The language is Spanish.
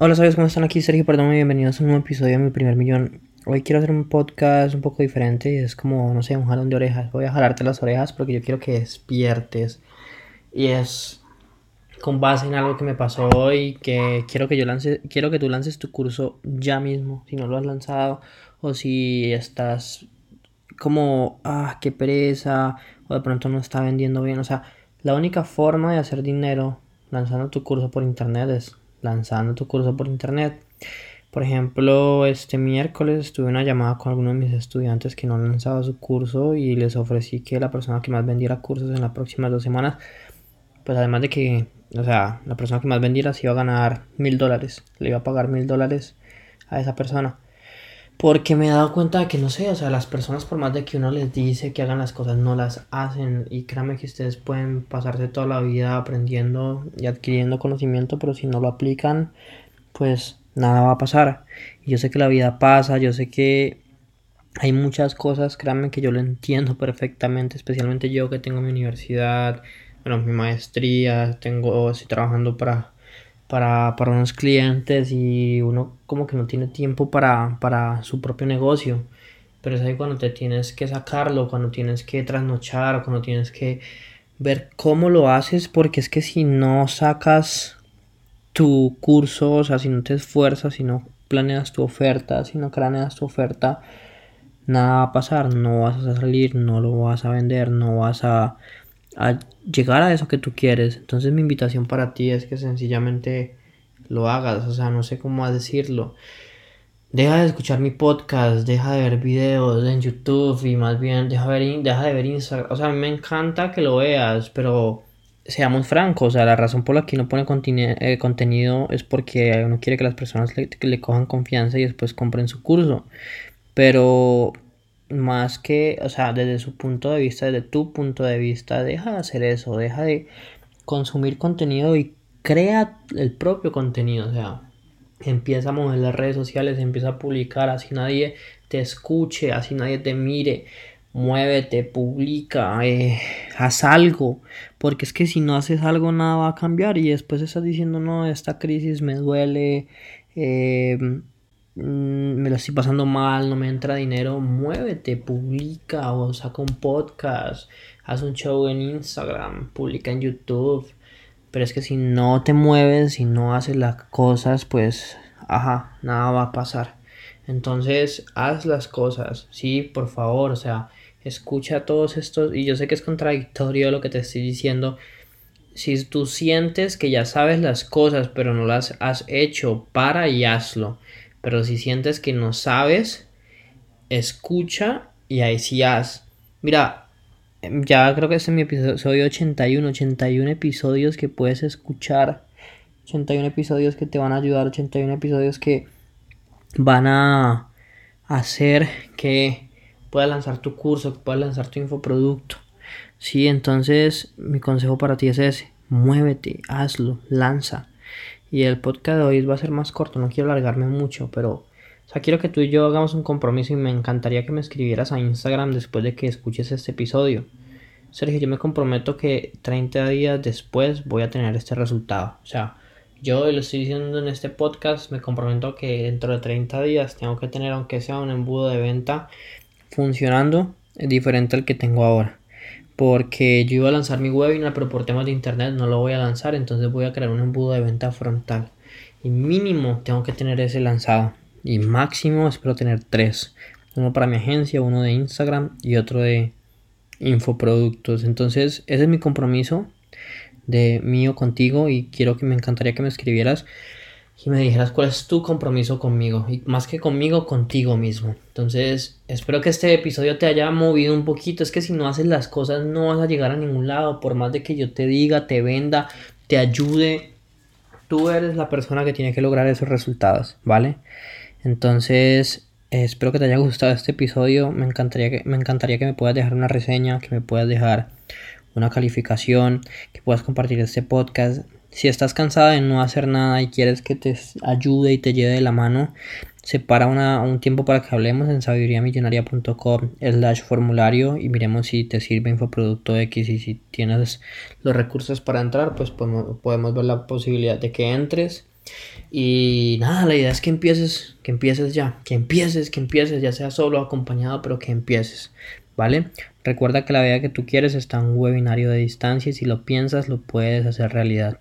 Hola, ¿sabes cómo están? Aquí Sergio Perdón bienvenidos a un nuevo episodio de Mi Primer Millón. Hoy quiero hacer un podcast un poco diferente es como, no sé, un jalón de orejas. Voy a jalarte las orejas porque yo quiero que despiertes. Y es con base en algo que me pasó hoy, que quiero que yo lance, quiero que tú lances tu curso ya mismo, si no lo has lanzado o si estás como, ah, qué pereza, o de pronto no está vendiendo bien. O sea, la única forma de hacer dinero lanzando tu curso por internet es lanzando tu curso por internet. Por ejemplo, este miércoles tuve una llamada con algunos de mis estudiantes que no han lanzado su curso y les ofrecí que la persona que más vendiera cursos en las próximas dos semanas, pues además de que, o sea, la persona que más vendiera se iba a ganar mil dólares, le iba a pagar mil dólares a esa persona. Porque me he dado cuenta de que no sé, o sea, las personas por más de que uno les dice que hagan las cosas, no las hacen. Y créanme que ustedes pueden pasarse toda la vida aprendiendo y adquiriendo conocimiento, pero si no lo aplican, pues nada va a pasar. Y yo sé que la vida pasa, yo sé que hay muchas cosas, créanme que yo lo entiendo perfectamente, especialmente yo que tengo mi universidad, bueno, mi maestría, tengo, estoy trabajando para para, para unos clientes y uno como que no tiene tiempo para, para su propio negocio. Pero es ahí cuando te tienes que sacarlo, cuando tienes que trasnochar, cuando tienes que ver cómo lo haces, porque es que si no sacas tu curso, o sea, si no te esfuerzas, si no planeas tu oferta, si no craneas tu oferta, nada va a pasar, no vas a salir, no lo vas a vender, no vas a a llegar a eso que tú quieres. Entonces mi invitación para ti es que sencillamente lo hagas, o sea, no sé cómo decirlo. Deja de escuchar mi podcast, deja de ver videos en YouTube y más bien deja, ver, deja de ver Instagram. O sea, me encanta que lo veas, pero seamos francos, o sea, la razón por la que no pone eh, contenido es porque uno quiere que las personas le, le cojan confianza y después compren su curso. Pero más que, o sea, desde su punto de vista, desde tu punto de vista, deja de hacer eso, deja de consumir contenido y crea el propio contenido, o sea, empieza a mover las redes sociales, empieza a publicar, así nadie te escuche, así nadie te mire, muévete, publica, eh, haz algo, porque es que si no haces algo nada va a cambiar y después estás diciendo, no, esta crisis me duele, eh, me lo estoy pasando mal, no me entra dinero, muévete, publica o saca un podcast, haz un show en Instagram, publica en YouTube. Pero es que si no te mueves, si no haces las cosas, pues, ajá, nada va a pasar. Entonces, haz las cosas, sí, por favor, o sea, escucha todos estos, y yo sé que es contradictorio lo que te estoy diciendo. Si tú sientes que ya sabes las cosas, pero no las has hecho, para y hazlo. Pero si sientes que no sabes, escucha y ahí sí haz. Mira, ya creo que este es mi episodio 81, 81 episodios que puedes escuchar. 81 episodios que te van a ayudar, 81 episodios que van a hacer que puedas lanzar tu curso, que puedas lanzar tu infoproducto. Sí, entonces mi consejo para ti es ese, muévete, hazlo, lanza. Y el podcast de hoy va a ser más corto, no quiero alargarme mucho, pero quiero que tú y yo hagamos un compromiso y me encantaría que me escribieras a Instagram después de que escuches este episodio. Sergio, yo me comprometo que 30 días después voy a tener este resultado. O sea, yo lo estoy diciendo en este podcast, me comprometo que dentro de 30 días tengo que tener, aunque sea un embudo de venta funcionando, diferente al que tengo ahora porque yo iba a lanzar mi webinar, pero por temas de internet no lo voy a lanzar, entonces voy a crear un embudo de venta frontal. Y mínimo tengo que tener ese lanzado. Y máximo espero tener tres. Uno para mi agencia, uno de Instagram y otro de infoproductos. Entonces, ese es mi compromiso de mío contigo y quiero que me encantaría que me escribieras y me dijeras cuál es tu compromiso conmigo y más que conmigo, contigo mismo. Entonces, espero que este episodio te haya movido un poquito. Es que si no haces las cosas no vas a llegar a ningún lado. Por más de que yo te diga, te venda, te ayude, tú eres la persona que tiene que lograr esos resultados, ¿vale? Entonces, espero que te haya gustado este episodio. Me encantaría que me, encantaría que me puedas dejar una reseña, que me puedas dejar una calificación, que puedas compartir este podcast si estás cansada de no hacer nada y quieres que te ayude y te lleve de la mano, separa un tiempo para que hablemos en sabiduriamillonaria.com slash formulario y miremos si te sirve infoproducto X y si tienes los recursos para entrar, pues podemos, podemos ver la posibilidad de que entres. Y nada, la idea es que empieces, que empieces ya, que empieces, que empieces, ya sea solo acompañado, pero que empieces, ¿vale? Recuerda que la vida que tú quieres está en un webinario de distancia y si lo piensas lo puedes hacer realidad.